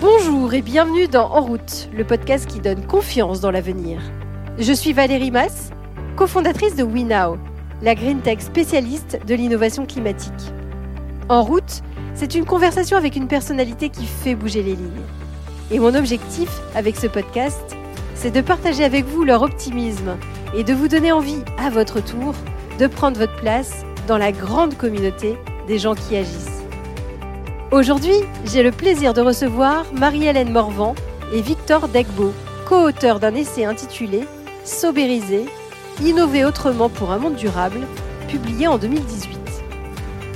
Bonjour et bienvenue dans En route, le podcast qui donne confiance dans l'avenir. Je suis Valérie Mass, cofondatrice de WeNow, la green tech spécialiste de l'innovation climatique. En route, c'est une conversation avec une personnalité qui fait bouger les lignes. Et mon objectif avec ce podcast, c'est de partager avec vous leur optimisme et de vous donner envie, à votre tour, de prendre votre place dans la grande communauté des gens qui agissent. Aujourd'hui, j'ai le plaisir de recevoir Marie-Hélène Morvan et Victor Degbo, co-auteurs d'un essai intitulé Sobériser, innover autrement pour un monde durable, publié en 2018.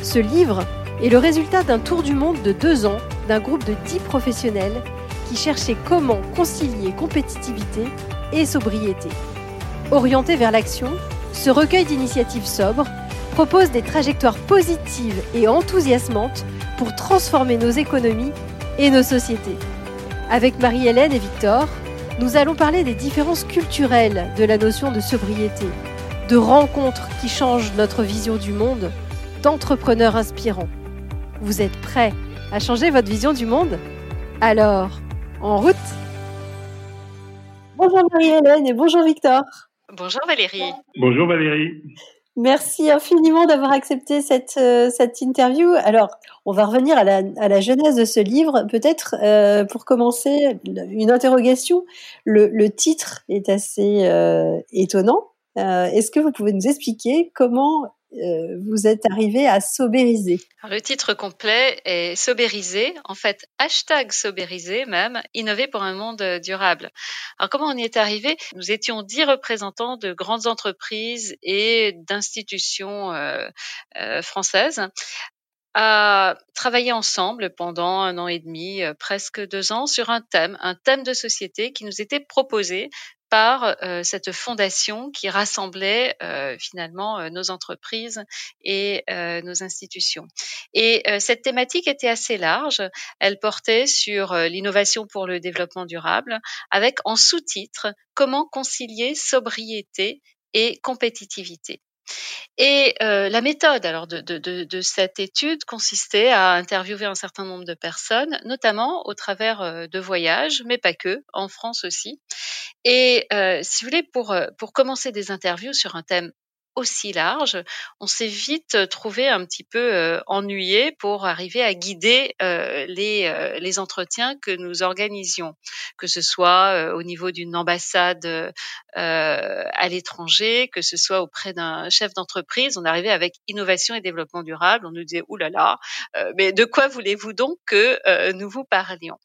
Ce livre est le résultat d'un tour du monde de deux ans d'un groupe de dix professionnels qui cherchaient comment concilier compétitivité et sobriété. Orienté vers l'action, ce recueil d'initiatives sobres propose des trajectoires positives et enthousiasmantes pour transformer nos économies et nos sociétés. Avec Marie-Hélène et Victor, nous allons parler des différences culturelles de la notion de sobriété, de rencontres qui changent notre vision du monde, d'entrepreneurs inspirants. Vous êtes prêts à changer votre vision du monde? Alors, en route Bonjour Marie-Hélène et bonjour Victor. Bonjour Valérie. Bonjour Valérie. Merci infiniment d'avoir accepté cette, euh, cette interview. Alors, on va revenir à la, à la genèse de ce livre. Peut-être, euh, pour commencer, une interrogation. Le, le titre est assez euh, étonnant. Est-ce que vous pouvez nous expliquer comment euh, vous êtes arrivé à sobériser Le titre complet est sobériser, en fait hashtag sobériser même, innover pour un monde durable. Alors comment on y est arrivé? Nous étions dix représentants de grandes entreprises et d'institutions euh, euh, françaises à travailler ensemble pendant un an et demi, presque deux ans, sur un thème, un thème de société qui nous était proposé par euh, cette fondation qui rassemblait euh, finalement euh, nos entreprises et nos institutions. Et cette thématique était assez large. Elle portait sur l'innovation pour le développement durable, avec en sous-titre comment concilier sobriété et compétitivité. Et euh, la méthode alors de, de, de, de, cette étude consistait à interviewer un certain nombre de personnes, notamment au travers euh, de voyages, mais pas que, en France aussi. Et euh, si vous voulez, pour, pour commencer des interviews sur un thème aussi large, on s'est vite trouvé un petit peu ennuyé pour arriver à guider les, les entretiens que nous organisions, que ce soit au niveau d'une ambassade à l'étranger, que ce soit auprès d'un chef d'entreprise. On arrivait avec innovation et développement durable. On nous disait oulala, là là, mais de quoi voulez-vous donc que nous vous parlions?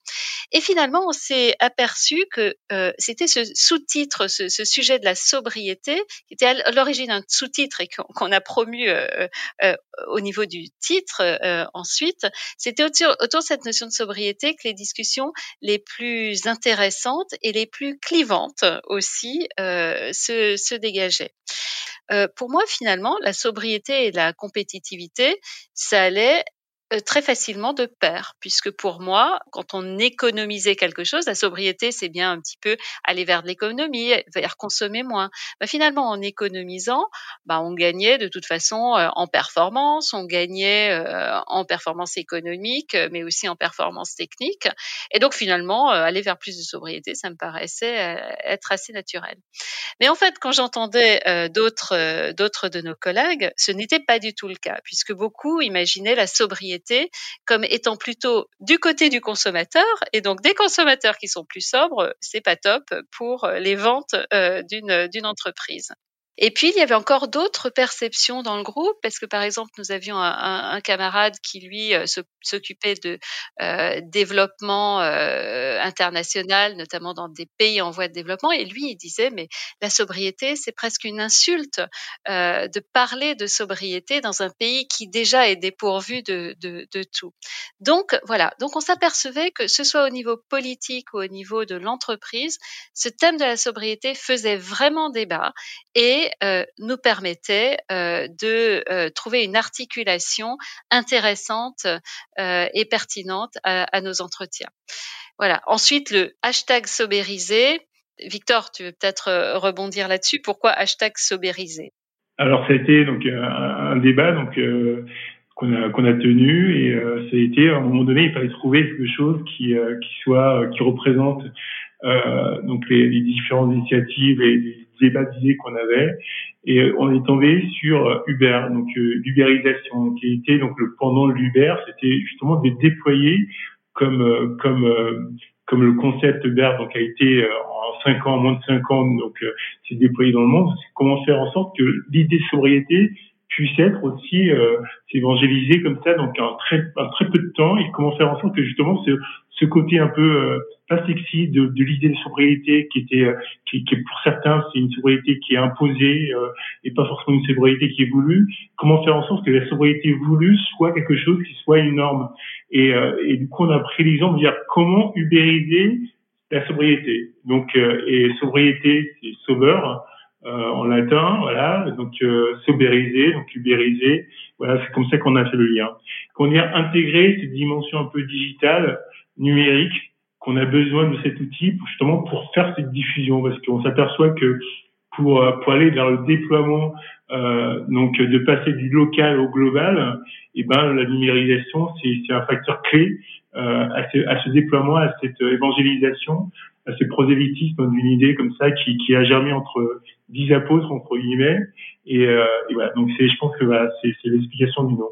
Et finalement, on s'est aperçu que c'était ce sous-titre, ce, sujet de la sobriété, qui était à l'origine un sous-titre et qu'on a promu euh, euh, au niveau du titre euh, ensuite, c'était autour, de cette notion de sobriété que les discussions les plus intéressantes et les plus clivantes aussi se, dégageaient. pour moi, finalement, la sobriété et la compétitivité, ça allait euh, très facilement de pair, puisque pour moi, quand on économisait quelque chose, la sobriété, c'est bien un petit peu aller vers de l'économie, vers consommer moins. Bah, finalement, en économisant, bah, on gagnait de toute façon euh, en performance, on gagnait euh, en performance économique, mais aussi en performance technique. Et donc finalement, aller vers plus de sobriété, ça me paraissait être assez naturel. Mais en fait, quand j'entendais d'autres d'autres de nos collègues, ce n'était pas du tout le cas, puisque beaucoup imaginaient la sobriété comme étant plutôt du côté du consommateur et donc des consommateurs qui sont plus sobres, c'est pas top pour les ventes euh, d'une d'une entreprise. Et puis, il y avait encore d'autres perceptions dans le groupe, parce que par exemple, nous avions un, camarade qui, lui, euh, s'occupait de euh, développement euh, international, notamment dans des pays en voie de développement, et lui, il disait, mais la sobriété, c'est presque une insulte euh, de parler de sobriété dans un pays qui déjà est dépourvu de, de, de tout. Donc, voilà, donc on s'apercevait que ce soit au niveau politique ou au niveau de l'entreprise, ce thème de la sobriété faisait vraiment débat, et euh, nous permettait euh, de euh, trouver une articulation intéressante et pertinente à, nos entretiens. Voilà. Ensuite, le hashtag sobérisé. Victor, tu veux peut-être rebondir là-dessus. Pourquoi hashtag sobérisé Alors, ça a été donc un, débat. Donc, qu'on a qu'on a tenu et ça a été à un moment donné il fallait trouver quelque chose qui qui soit qui représente donc les, les, différentes initiatives et les débats d'idées qu'on avait. Et on est tombé sur Uber. Donc l'ubérisation qui était donc le pendant de l'Uber c'était justement de déployer comme comme comme le concept Uber donc a été en cinq ans, moins de cinq ans, donc euh, c'est déployé dans le monde, c'est comment faire en sorte que l'idée sobriété puisse être aussi euh, s'évangéliser comme ça donc en très en très peu de temps. Et comment faire en sorte que justement ce, ce côté un peu euh, pas sexy de, de l'idée de sobriété qui était euh, qui, qui, pour certains c'est une sobriété qui est imposée euh, et pas forcément une sobriété qui est voulue comment faire en sorte que la sobriété voulue soit quelque chose qui soit une norme? Et, et du coup on a pris l'exemple de dire comment ubériser la sobriété. Donc, euh, et sobriété, c'est sober euh, en latin, voilà. Donc, euh, sobériser, donc ubériser. Voilà, c'est comme ça qu'on a fait le lien. Qu'on a intégré cette dimension un peu digitale, numérique, qu'on a besoin de cet outil justement pour faire cette diffusion, parce qu'on s'aperçoit que pour, pour aller vers le déploiement, euh, donc de passer du local au global, et eh ben la numérisation c'est un facteur clé euh, à, ce, à, ce, déploiement, à cette évangélisation, à ce prosélytisme d'une idée comme ça qui, qui, a germé entre dix apôtres entre guillemets. Et, euh, et voilà, donc c'est, je pense que voilà, c'est, l'explication du nom.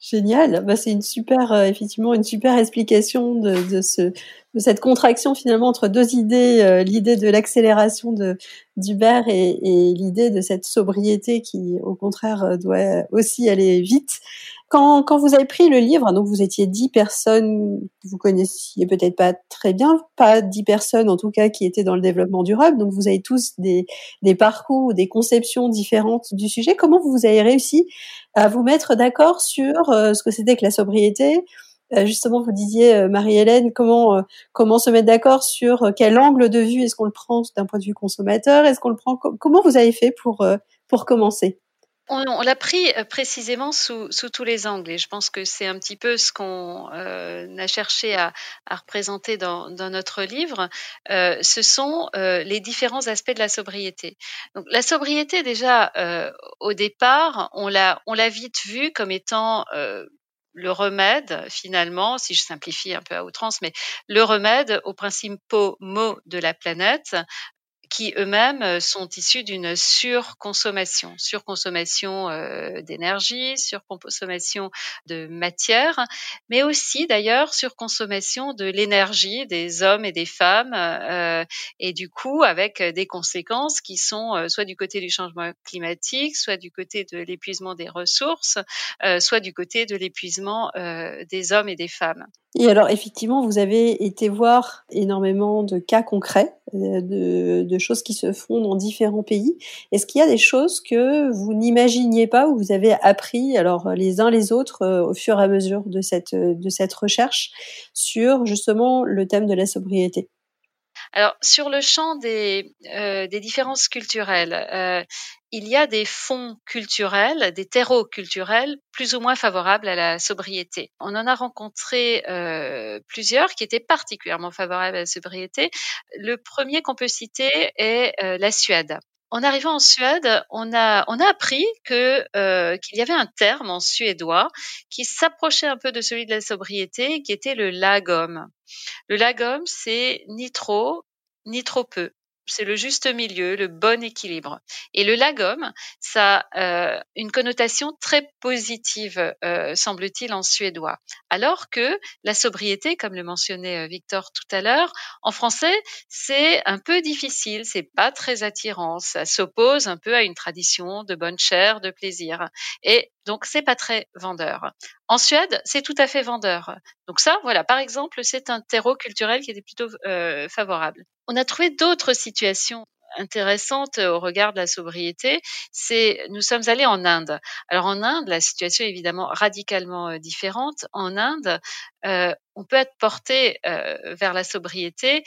Génial, bah, c'est une super, euh, effectivement, une super explication de, de, ce, de cette contraction finalement entre deux idées, euh, l'idée de l'accélération de d'Uber et, et l'idée de cette sobriété qui, au contraire, doit aussi aller vite. Quand, quand vous avez pris le livre, donc vous étiez dix personnes vous connaissiez peut-être pas très bien, pas dix personnes en tout cas qui étaient dans le développement durable, donc vous avez tous des, des parcours, des conceptions différentes du sujet. Comment vous avez réussi à vous mettre d'accord sur euh, ce que c'était que la sobriété. Euh, Justement, vous disiez euh, Marie-Hélène, comment comment se mettre d'accord sur quel angle de vue est-ce qu'on le prend d'un point de vue consommateur? Est-ce qu'on le prend Comment vous avez fait pour pour commencer? On, l'a pris euh, précisément sous, tous les angles et je pense que c'est un petit peu ce qu'on euh, a cherché à, représenter dans, notre livre. Euh, ce sont les différents aspects de la sobriété. Donc la sobriété déjà au départ, on l'a vite vu comme étant le remède, finalement, si je simplifie un peu à outrance, mais le remède aux principaux maux de la planète, qui eux-mêmes euh, sont issus d'une surconsommation, surconsommation euh, d'énergie, surconsommation de matière, mais aussi d'ailleurs surconsommation de l'énergie des hommes et des femmes, euh, et du coup avec des conséquences qui sont euh, soit du côté du changement climatique, soit du côté de l'épuisement des ressources, soit du côté de l'épuisement des hommes et des femmes. Et alors effectivement, vous avez été voir énormément de cas concrets, de, de choses qui se font dans différents pays. Est-ce qu'il y a des choses que vous n'imaginiez pas ou vous avez appris, alors les uns les autres, euh, au fur et à mesure de cette, de cette recherche sur justement le thème de la sobriété? Alors sur le champ des, euh, des différences culturelles, euh, il y a des fonds culturels, des terreaux culturels plus ou moins favorables à la sobriété. On en a rencontré euh, plusieurs qui étaient particulièrement favorables à la sobriété. Le premier qu'on peut citer est euh, la Suède. En arrivant en Suède, on a, appris euh, qu'il y avait un terme en suédois qui s'approchait un peu de celui de la sobriété, qui était le lagom. Le lagom, c'est ni trop ni trop peu c'est le juste milieu, le bon équilibre. Et le lagom, ça a euh, une connotation très positive, euh, semble-t-il, en suédois. Alors que la sobriété, comme le mentionnait euh, Victor tout à l'heure, en français, c'est un peu difficile, c'est pas très attirant, ça s'oppose un peu à une tradition de bonne chair, de plaisir. Et donc, c'est pas très vendeur. En Suède, c'est tout à fait vendeur. Donc ça, voilà, par exemple, c'est un terreau culturel qui était plutôt euh, favorable. On a trouvé d'autres situations intéressantes au regard de la sobriété, c'est nous sommes allés en Inde. Alors en Inde, la situation est évidemment radicalement euh, différente. En Inde, euh, on peut être porté vers la sobriété,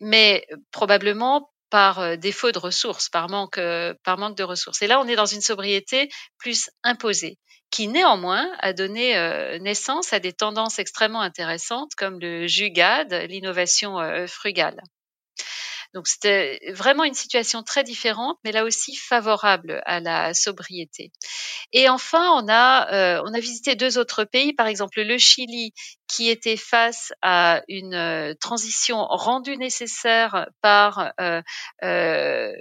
mais probablement par euh, défaut de ressources, par manque, euh, par manque de ressources. Et là, on est dans une sobriété plus imposée, qui néanmoins a donné euh, naissance à des tendances extrêmement intéressantes comme le jugade, l'innovation frugale. Donc c'était vraiment une situation très différente, mais là aussi favorable à la sobriété. Et enfin, on a on a visité deux autres pays, par exemple le Chili, qui était face à une euh, transition rendue nécessaire par euh, euh,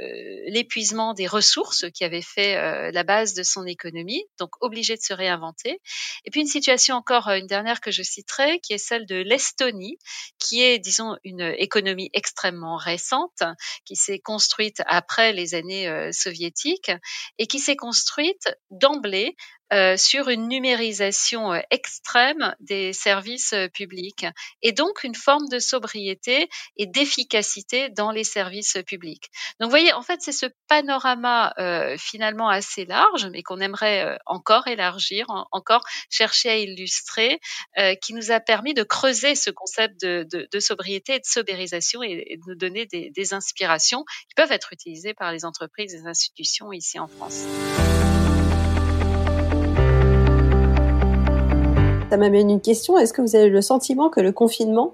l'épuisement des ressources qui avait fait euh, la base de son économie, donc obligé de se réinventer. Et puis une situation encore, une dernière que je citerai, qui est celle de l'Estonie, qui est, disons, une économie extrêmement récente, qui s'est construite après les années soviétiques et qui s'est construite d'emblée euh, sur une numérisation euh, extrême des services euh, publics et donc une forme de sobriété et d'efficacité dans les services publics. Donc vous voyez, en fait, c'est ce panorama finalement assez large, mais qu'on aimerait encore élargir, encore chercher à illustrer, qui nous a permis de creuser ce concept de, de, de sobriété et de sobérisation et, de nous donner des, des inspirations qui peuvent être utilisées par les entreprises les institutions ici en France. Ça m'amène une question. Est-ce que vous avez le sentiment que le confinement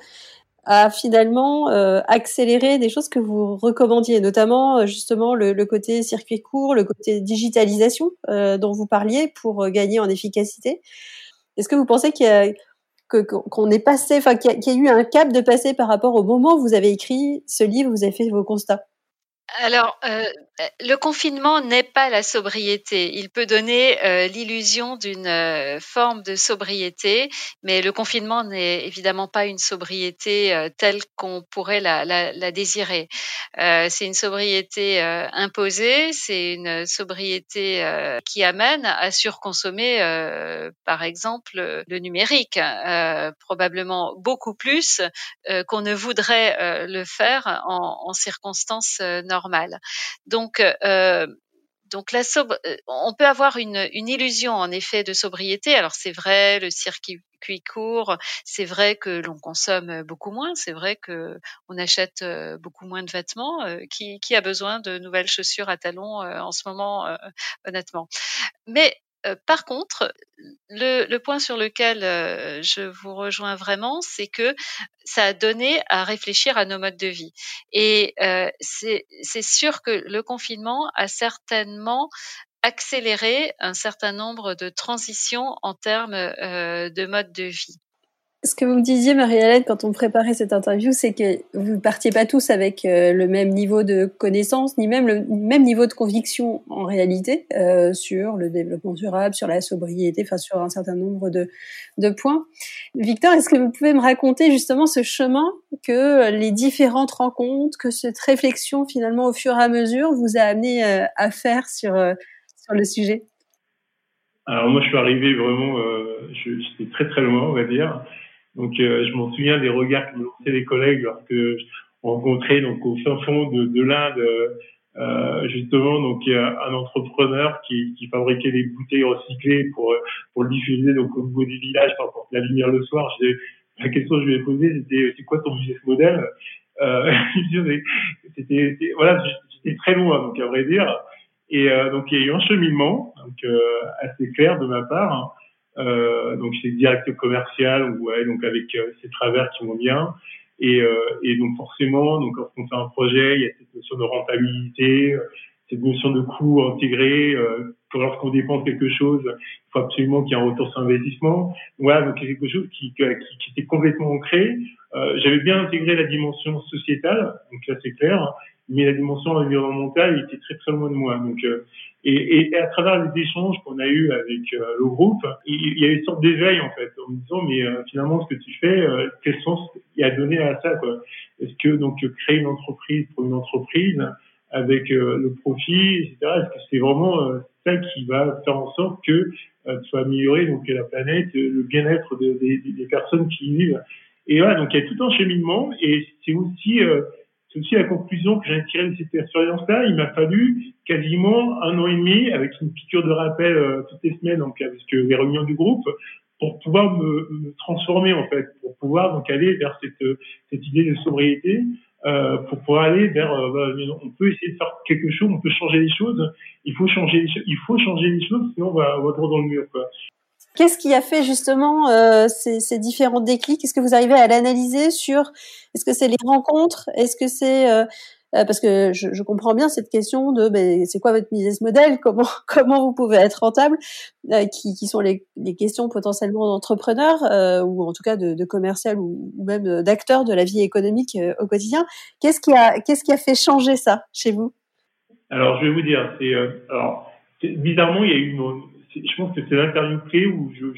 a finalement euh, accéléré des choses que vous recommandiez, notamment euh, justement le, côté circuit court, le côté digitalisation euh, dont vous parliez pour gagner en efficacité? Est-ce que vous pensez qu'on est passé, enfin qu'il y, a eu un cap de passer par rapport au moment où vous avez écrit ce livre, vous avez fait vos constats? Alors, euh, le confinement n'est pas la sobriété. Il peut donner euh, l'illusion d'une euh, forme de sobriété, mais le confinement n'est évidemment pas une sobriété euh, telle qu'on pourrait la, désirer. Euh, c'est une sobriété euh, imposée, c'est une sobriété qui amène à surconsommer, par exemple, le numérique, probablement beaucoup plus qu'on ne voudrait le faire en, en circonstances normales. Donc, euh, donc la sobre, euh, on peut avoir une, une, illusion en effet de sobriété. Alors c'est vrai, le circuit court, c'est vrai que l'on consomme beaucoup moins, c'est vrai que on achète euh, beaucoup moins de vêtements. Euh, qui, qui, a besoin de nouvelles chaussures à talons en ce moment, honnêtement Mais euh, par contre, le, point sur lequel euh, je vous rejoins vraiment, c'est que ça a donné à réfléchir à nos modes de vie. Et euh, c'est sûr que le confinement a certainement accéléré un certain nombre de transitions en termes de mode de vie ce que vous me disiez, Marie-Hélène, quand on préparait cette interview, c'est que vous partiez pas tous avec euh, le même niveau de connaissance, ni même le même niveau de conviction en réalité euh, sur le développement durable, sur la sobriété, enfin sur un certain nombre de, de points. Victor, est-ce que vous pouvez me raconter justement ce chemin que les différentes rencontres, que cette réflexion finalement au fur et à mesure vous a amené euh, à faire sur, euh, sur le sujet? Alors moi, je suis arrivé vraiment, euh, j'étais très très loin, on va dire. Donc, euh, je m'en souviens des regards que me lançaient les collègues lorsque on rencontrait donc au fin fond de, de l'Inde euh, justement donc un entrepreneur qui, qui, fabriquait des bouteilles recyclées pour pour le diffuser donc au niveau des villages pour la lumière le soir. La question que je lui ai posée c'était c'est quoi ton business model? Euh, C'était voilà j'étais très loin donc à vrai dire et euh, donc il y a eu un cheminement donc euh, assez clair de ma part. Hein. Euh, donc c'est directeur commercial, ouais, donc avec euh, ces travers qui vont bien. Et, euh, et donc forcément, donc lorsqu'on fait un projet, il y a cette notion de rentabilité, cette notion de coût intégré. Euh, lorsqu'on dépense quelque chose, il faut absolument qu'il y ait un retour sur investissement. Voilà, donc a quelque chose qui, qui, qui était complètement ancré. Euh, J'avais bien intégré la dimension sociétale, donc là c'est clair, mais la dimension environnementale était très très loin de moi. Donc, euh, et, et, à travers les échanges qu'on a eu avec euh, le groupe, il, y a une sorte d'éveil en fait, en me disant mais euh, finalement ce que tu fais, quel sens il y a donné à ça quoi? Est-ce que donc créer une entreprise pour une entreprise avec le profit, etc. Est-ce que c'est vraiment ça qui va faire en sorte que soit amélioré donc la planète, le bien-être des, des, des, personnes qui y vivent? Et voilà, donc il y a tout un cheminement et c'est aussi c'est aussi la conclusion que j'ai tirée de cette expérience-là. Il m'a fallu quasiment un an et demi avec une piqûre de rappel euh, toutes les semaines, donc avec euh, les réunions du groupe, pour pouvoir me, me, transformer en fait, pour pouvoir donc aller vers cette, euh, idée de sobriété, pour pouvoir aller vers, bah, on peut essayer de faire quelque chose, on peut changer les choses. Il faut changer, les il faut changer les choses, sinon on va, droit dans le mur. Qu'est-ce qui a fait justement euh, ces, ces, différents déclics? Est-ce que vous arrivez à l'analyser sur Est-ce que c'est les rencontres? Est-ce que c'est euh, euh, parce que je, je, comprends bien cette question de ben, c'est quoi votre business model, comment comment vous pouvez être rentable, euh, qui, qui sont les, les questions potentiellement d'entrepreneurs euh, ou en tout cas de, de commercial ou, même d'acteurs de la vie économique au quotidien. Qu'est-ce qui a qu'est-ce qui a fait changer ça chez vous? Alors je vais vous dire, c'est alors bizarrement il y a eu une, je pense que c'est l'interview clé où j'ai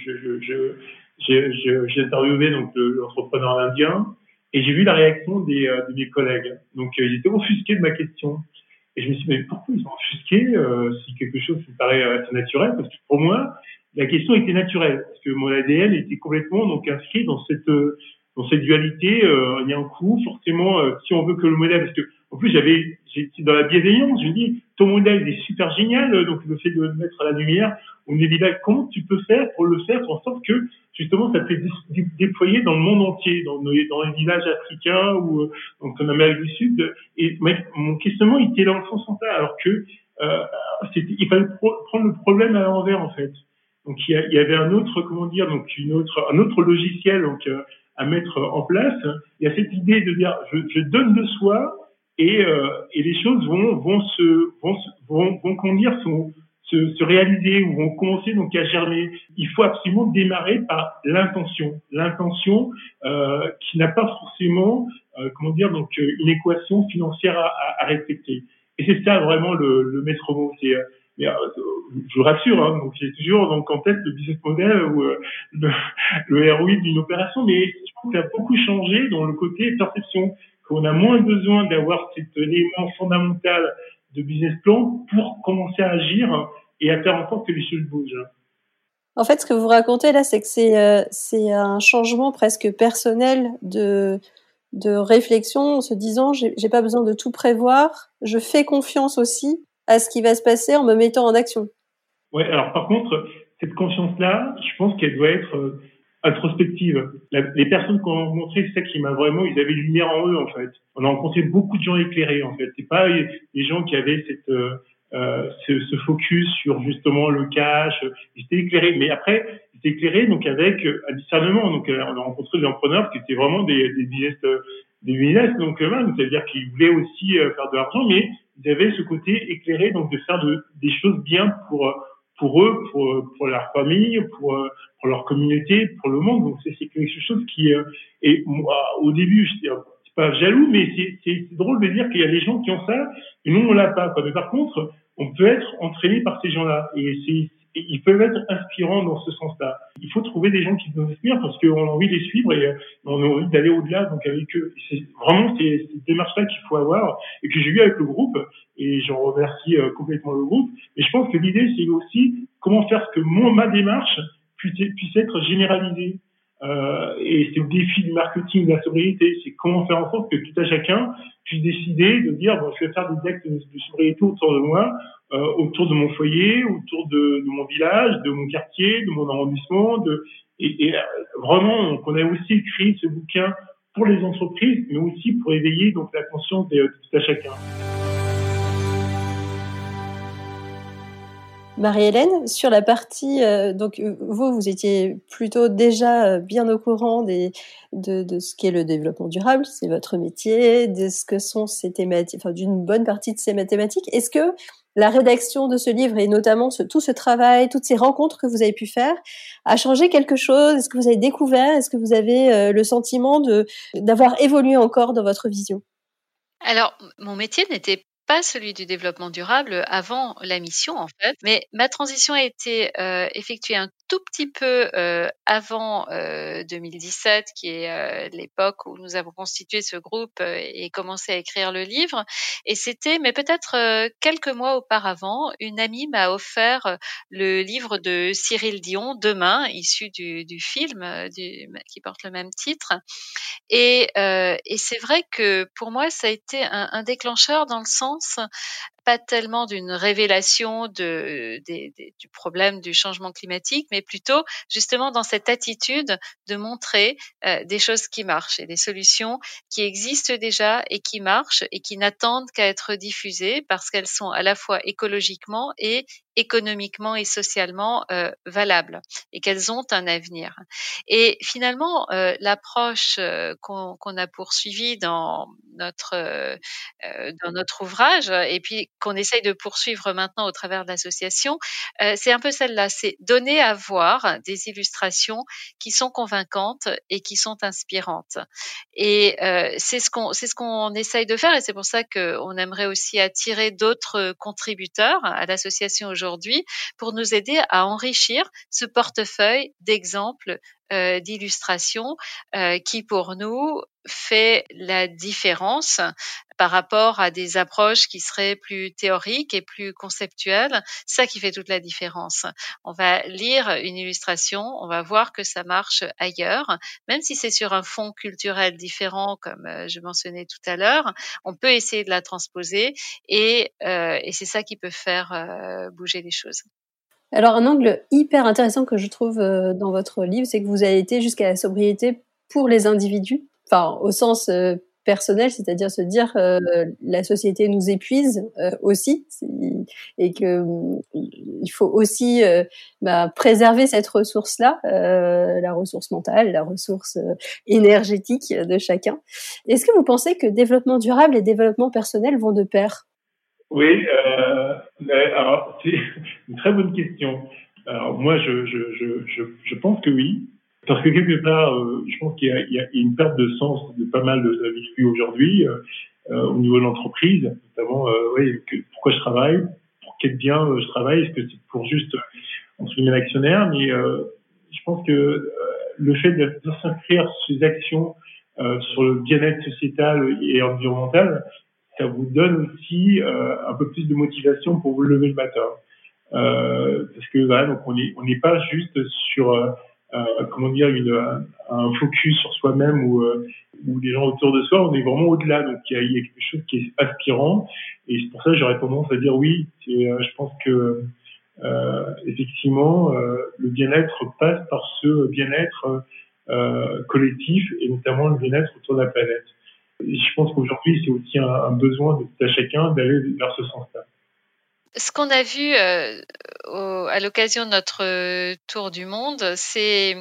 interviewé l'entrepreneur indien et j'ai vu la réaction des, euh, de mes collègues. Donc, euh, ils étaient offusqués de ma question. Et je me suis dit, mais pourquoi ils sont offusqués euh, si quelque chose me paraît assez naturel? Parce que pour moi, la question était naturelle. Parce que mon ADN était complètement donc inscrit dans cette dans cette dualité. il y a un coup, forcément, si on veut que le modèle... en plus, j'avais, j'étais dans la bienveillance. Je me dis, ton modèle est super génial. Donc, le fait de le mettre à la lumière, on est dit, comment tu peux faire pour le faire en sorte que justement, ça peut être déployé dans le monde entier, dans, les, villages africains ou euh, donc en Amérique du Sud? Et mon questionnement était dans le sens central, alors que euh, il fallait prendre le problème à l'envers en fait. Donc il y, avait un autre, comment dire, donc une autre, un autre logiciel donc euh, à mettre en place. Il y a cette idée de dire, je donne de soi et, euh, et les choses vont vont se vont vont, vont sont se, se, réaliser ou vont commencer donc à germer. Il faut absolument démarrer par l'intention, l'intention euh, qui n'a pas forcément, euh, comment dire, donc euh, une équation financière à, à, à respecter. Et c'est ça vraiment le, le maître mot. C'est, euh, mais, euh, je vous rassure, hein, donc j'ai toujours donc en tête le business model ou le, le ROI d'une opération, mais je pense qu'il a beaucoup changé dans le côté perception, qu'on a moins besoin d'avoir cet élément fondamental de business plan pour commencer à agir et à faire en sorte que les choses bougent. En fait, ce que vous racontez là, c'est que c'est euh, c'est un changement presque personnel de de réflexion, en se disant j'ai pas besoin de tout prévoir, je fais confiance aussi à ce qui va se passer en me mettant en action. Oui, alors par contre, cette confiance-là, je pense qu'elle doit être euh, introspective. les personnes qu'on a rencontrées, c'est ça qui m'a vraiment, ils avaient une lumière en eux en fait. On a rencontré beaucoup de gens éclairés en fait. C'est pas les gens qui avaient cette euh, euh, ce, ce, focus sur justement le cash. Ils étaient éclairés, mais après ils étaient éclairés donc avec un discernement. Donc euh, on a rencontré des entrepreneurs qui étaient vraiment des des business des business donc c'est-à-dire qu'ils voulaient aussi faire de l'argent, mais ils avaient ce côté éclairé donc de faire de, des choses bien pour pour eux, pour, pour leur famille, pour, pour leur communauté, pour le monde. Donc c'est quelque chose qui euh, et moi au début je c'est pas jaloux, mais c'est drôle de dire qu'il y a des gens qui ont ça et nous on l'a pas. Quoi. Mais par contre, on peut être entraîné par ces gens-là et c'est ils peuvent être inspirants dans ce sens-là. Il faut trouver des gens qui nous inspirent parce qu'on a envie de les suivre et on a envie d'aller au-delà donc avec eux. C'est vraiment ces, cette démarche-là qu'il faut avoir et que j'ai eu avec le groupe et j'en remercie euh, complètement le groupe. Et je pense que l'idée c'est aussi comment faire que mon ma démarche puisse être généralisée. Euh, et c'est le défi du marketing de la sobriété, c'est comment faire en sorte que tout à chacun puisse décider de dire bon, je vais faire des actes de, sobriété autour de moi, euh, autour de mon foyer, autour de, de, mon village, de mon quartier, de mon arrondissement, de et, et euh, vraiment qu'on a aussi écrit ce bouquin pour les entreprises, mais aussi pour éveiller donc la conscience de, de tout à chacun. Marie-Hélène, sur la partie, euh, donc euh, vous, vous étiez plutôt déjà euh, bien au courant de, de ce qu'est le développement durable, c'est votre métier, de ce que sont ces thématiques, enfin d'une bonne partie de ces mathématiques. Est-ce que la rédaction de ce livre et notamment tout ce travail, toutes ces rencontres que vous avez pu faire, a changé quelque chose? Est-ce que vous avez découvert? Est-ce que vous avez le sentiment d'avoir évolué encore dans votre vision? Alors, mon métier n'était pas celui du développement durable avant la mission en fait, mais ma transition a été euh, effectuée un tout petit peu euh, avant euh, 2017, qui est euh, l'époque où nous avons constitué ce groupe euh, et commencé à écrire le livre. Et c'était, mais peut-être euh, quelques mois auparavant, une amie m'a offert le livre de Cyril Dion, Demain, issu du, du film du, qui porte le même titre. Et, et c'est vrai que pour moi, ça a été un, un déclencheur dans le sens pas tellement d'une révélation de, du problème du changement climatique, mais plutôt justement dans cette attitude de montrer euh, des choses qui marchent et des solutions qui existent déjà et qui marchent et qui n'attendent qu'à être diffusées parce qu'elles sont à la fois écologiquement et économiquement et socialement euh, valables et qu'elles ont un avenir. Et finalement, euh, l'approche euh, qu'on a poursuivie dans notre euh, euh, dans notre ouvrage et puis qu'on essaye de poursuivre maintenant au travers de l'association, c'est un peu celle-là, c'est donner à voir des illustrations qui sont convaincantes et qui sont inspirantes. Et c'est ce qu'on c'est ce qu'on essaye de faire et c'est pour ça qu'on aimerait aussi attirer d'autres contributeurs à l'association aujourd'hui pour nous aider à enrichir ce portefeuille d'exemples euh, d'illustrations euh, qui pour nous fait la différence par rapport à des approches qui seraient plus théoriques et plus conceptuelles. Ça qui fait toute la différence. On va lire une illustration, on va voir que ça marche ailleurs, même si c'est sur un fond culturel différent, comme euh, je mentionnais tout à l'heure. On peut essayer de la transposer et, et c'est ça qui peut faire bouger les choses. Alors un angle hyper intéressant que je trouve euh, dans votre livre, c'est que vous avez été jusqu'à la sobriété pour les individus, enfin au sens euh, personnel, c'est-à-dire se dire euh, la société nous épuise aussi et que il faut aussi bah, préserver cette ressource-là, la ressource mentale, la ressource énergétique de chacun. Est-ce que vous pensez que développement durable et développement personnel vont de pair? Oui, euh, alors c'est une très bonne question. Alors moi, je, je, je, je, pense que oui, parce que quelque part, euh, je pense qu'il y, y, a une perte de sens de pas mal de véhicules aujourd'hui euh, euh, au niveau de l'entreprise, notamment, euh, oui, pourquoi je travaille, pour quel bien je travaille, est-ce que c'est pour juste entre guillemets l'actionnaire, mais je pense que le fait de, de s'inscrire ces actions sur le bien-être sociétal et environnemental, ça vous donne aussi euh, un peu plus de motivation pour vous lever le matin. Euh, parce que voilà, donc on n'est on n'est pas juste sur euh, euh comment dire une, un focus sur soi-même ou, euh, ou les gens autour de soi, on est vraiment au-delà. Donc il y, y a quelque chose qui est aspirant et c'est pour ça que j'aurais tendance à dire oui. je pense que effectivement le bien-être passe par ce bien-être collectif et notamment le bien-être autour de la planète je pense qu'aujourd'hui, c'est aussi un, besoin de, chacun d'aller vers ce sens-là. Ce qu'on a vu euh, à l'occasion de notre euh, tour du monde, c'est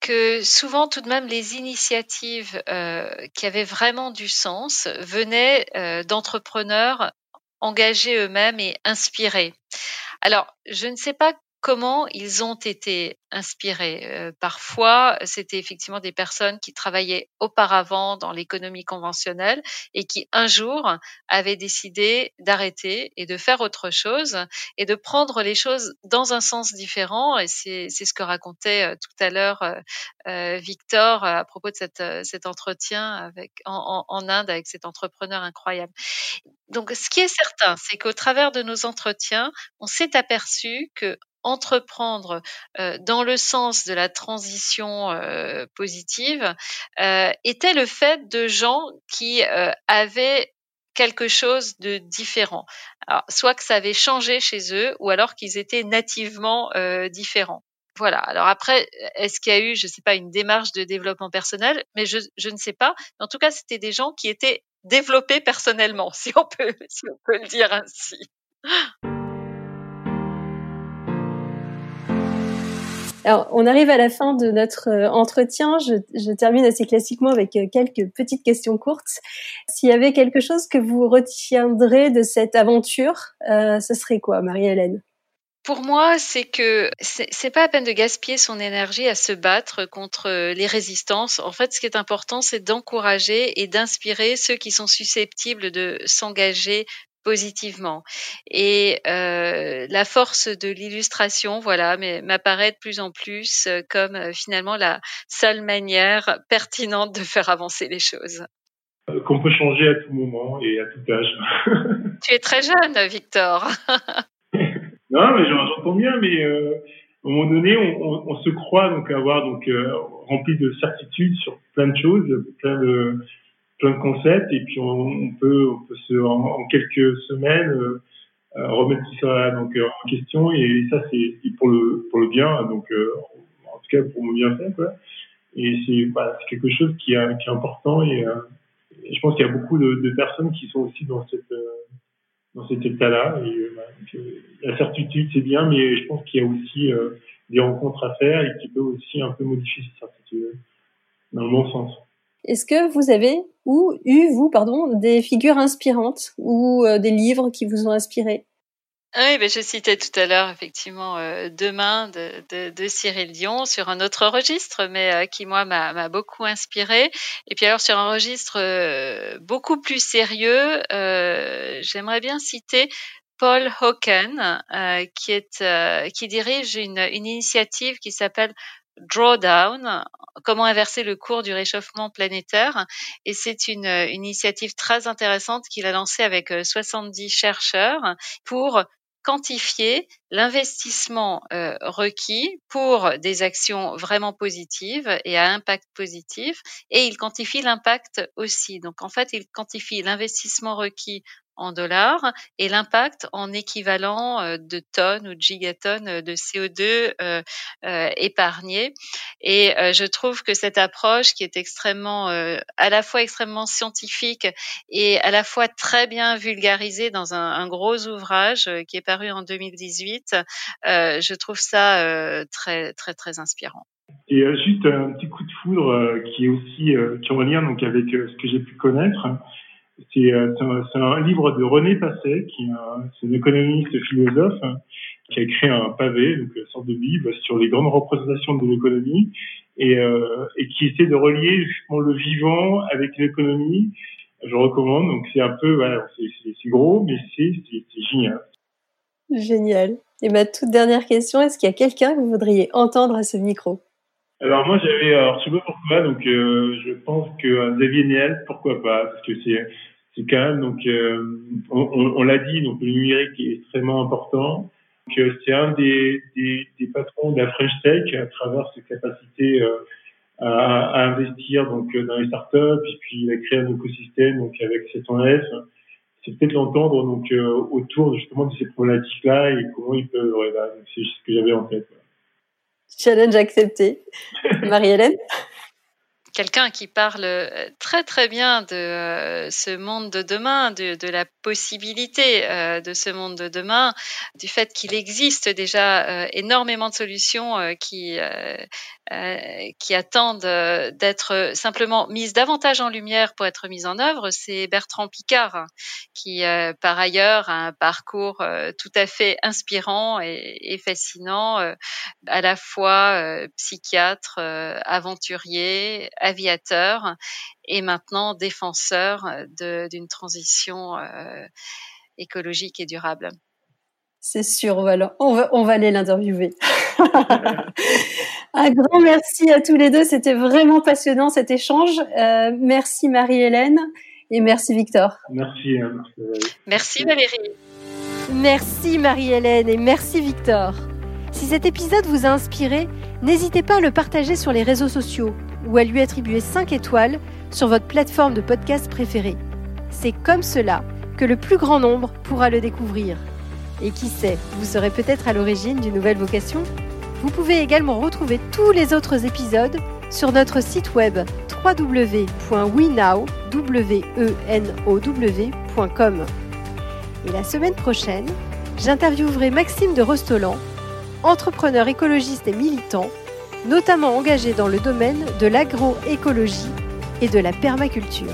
que souvent tout de même les initiatives euh, qui avaient vraiment du sens venaient d'entrepreneurs engagés eux-mêmes et inspirés. Alors, je ne sais pas comment ils ont été inspirés. Euh, parfois, c'était effectivement des personnes qui travaillaient auparavant dans l'économie conventionnelle et qui un jour avaient décidé d'arrêter et de faire autre chose et de prendre les choses dans un sens différent. Et c'est ce que racontait euh, tout à l'heure euh, Victor à propos de cette, cet entretien avec en, en Inde avec cet entrepreneur incroyable. Donc, ce qui est certain, c'est qu'au travers de nos entretiens, on s'est aperçu que entreprendre euh, dans le sens de la transition euh, positive euh, était le fait de gens qui avaient quelque chose de différent. Alors, soit que ça avait changé chez eux, ou alors qu'ils étaient nativement différents. Voilà. Alors après, est-ce qu'il y a eu, je ne sais pas, une démarche de développement personnel, mais je, je ne sais pas. En tout cas, c'était des gens qui étaient développés personnellement, si on peut, si on peut le dire ainsi. Alors, on arrive à la fin de notre euh, entretien. Je, termine assez classiquement avec euh, quelques petites questions courtes. S'il y avait quelque chose que vous retiendrez de cette aventure, euh, ce serait quoi, Marie-Hélène? Pour moi, c'est que c'est pas à peine de gaspiller son énergie à se battre contre les résistances. En fait, ce qui est important, c'est d'encourager et d'inspirer ceux qui sont susceptibles de s'engager positivement. Et euh, la force de l'illustration, voilà, m'apparaît de plus en plus euh, comme euh, finalement la seule manière pertinente de faire avancer les choses. Qu'on peut changer à tout moment et à tout âge. tu es très jeune, Victor. non, mais j'entends bien, mais à un moment donné, on, on, se croit donc avoir donc rempli de certitudes sur plein de choses, plein de plein de concepts et puis on, peut, on peut se, en, quelques semaines euh, euh, remettre tout ça donc, en question et ça c'est pour le, pour le bien, donc en tout cas pour mon bienfait. Quoi. Et c'est voilà, quelque chose qui, est, qui est important et, et je pense qu'il y a beaucoup de, de, personnes qui sont aussi dans cette dans cet état-là. Et, la certitude, c'est bien, mais je pense qu'il y a aussi des rencontres à faire et qui peut aussi un peu modifier cette certitude dans le bon sens. Est-ce que vous avez ou eu, vous, pardon, des figures inspirantes ou euh, des livres qui vous ont inspiré? Oui, ben je citais tout à l'heure effectivement euh, Demain de, Cyril Dion sur un autre registre, mais euh, qui moi m'a beaucoup inspiré. Et puis alors sur un registre euh, beaucoup plus sérieux, j'aimerais bien citer Paul Hawken, qui est qui dirige une initiative qui s'appelle Drawdown, comment inverser le cours du réchauffement planétaire. Et c'est une, initiative très intéressante qu'il a lancée avec 70 euh, chercheurs pour quantifier l'investissement euh, requis pour des actions vraiment positives et à impact positif et il quantifie l'impact aussi. Donc en fait, il quantifie l'investissement requis en dollars et l'impact en équivalent euh, de tonnes ou de gigatonnes euh, de CO2 euh, euh, épargnées. Et je trouve que cette approche qui est extrêmement, à la fois extrêmement scientifique et à la fois très bien vulgarisée dans un, gros ouvrage qui est paru en 2018, je trouve ça très très très inspirant. Et juste un petit coup de foudre qui est aussi qui en donc avec ce que j'ai pu connaître. Euh, c'est un, un, livre de René Passet, qui est un, économiste philosophe, hein, qui a écrit un pavé, donc une sorte de bible, sur les grandes représentations de l'économie, et, euh, et, qui essaie de relier justement le vivant avec l'économie. Je recommande, donc c'est un peu, voilà, c'est gros, mais c'est génial. Génial. Et ma toute dernière question, est-ce qu'il y a quelqu'un que vous voudriez entendre à ce micro? Alors moi j'avais, alors je sais pas pourquoi, donc euh, je pense que Xavier Niel, pourquoi pas, parce que c'est c'est quand même donc euh, on, on, l'a dit donc le numérique est extrêmement important. Donc c'est un des, des, des, patrons de la French Tech à travers ses capacités à, à, investir donc dans les startups et puis il a créé un écosystème donc avec cet s C'est peut-être l'entendre donc autour justement de ces problématiques là et comment il peut. Ouais, bah, c'est ce que j'avais en tête. Challenge accepté. Marie-Hélène? Quelqu'un qui parle euh, très très bien de euh, ce monde de demain, de, la possibilité euh, de ce monde de demain, du fait qu'il existe déjà énormément de solutions qui qui attendent d'être simplement mises davantage en lumière pour être mises en œuvre. C'est Bertrand Picard qui, par ailleurs, a un parcours tout à fait inspirant et, et fascinant, à la fois psychiatre, aventurier aviateur et maintenant défenseur d'une transition euh, écologique et durable. C'est sûr, on va, on va, on va aller l'interviewer. Un grand merci à tous les deux, c'était vraiment passionnant cet échange. Euh, merci Marie-Hélène et merci Victor. Merci. Hein, merci Valérie. Merci Marie-Hélène et merci Victor. Si cet épisode vous a inspiré, n'hésitez pas à le partager sur les réseaux sociaux ou à lui attribuer 5 étoiles sur votre plateforme de podcast préférée. C'est comme cela que le plus grand nombre pourra le découvrir. Et qui sait, vous serez peut-être à l'origine d'une nouvelle vocation Vous pouvez également retrouver tous les autres épisodes sur notre site web www.wenow.com. Et la semaine prochaine, j'interviewerai Maxime de Rostolan, entrepreneur écologiste et militant, notamment engagé dans le domaine de l'agroécologie et de la permaculture.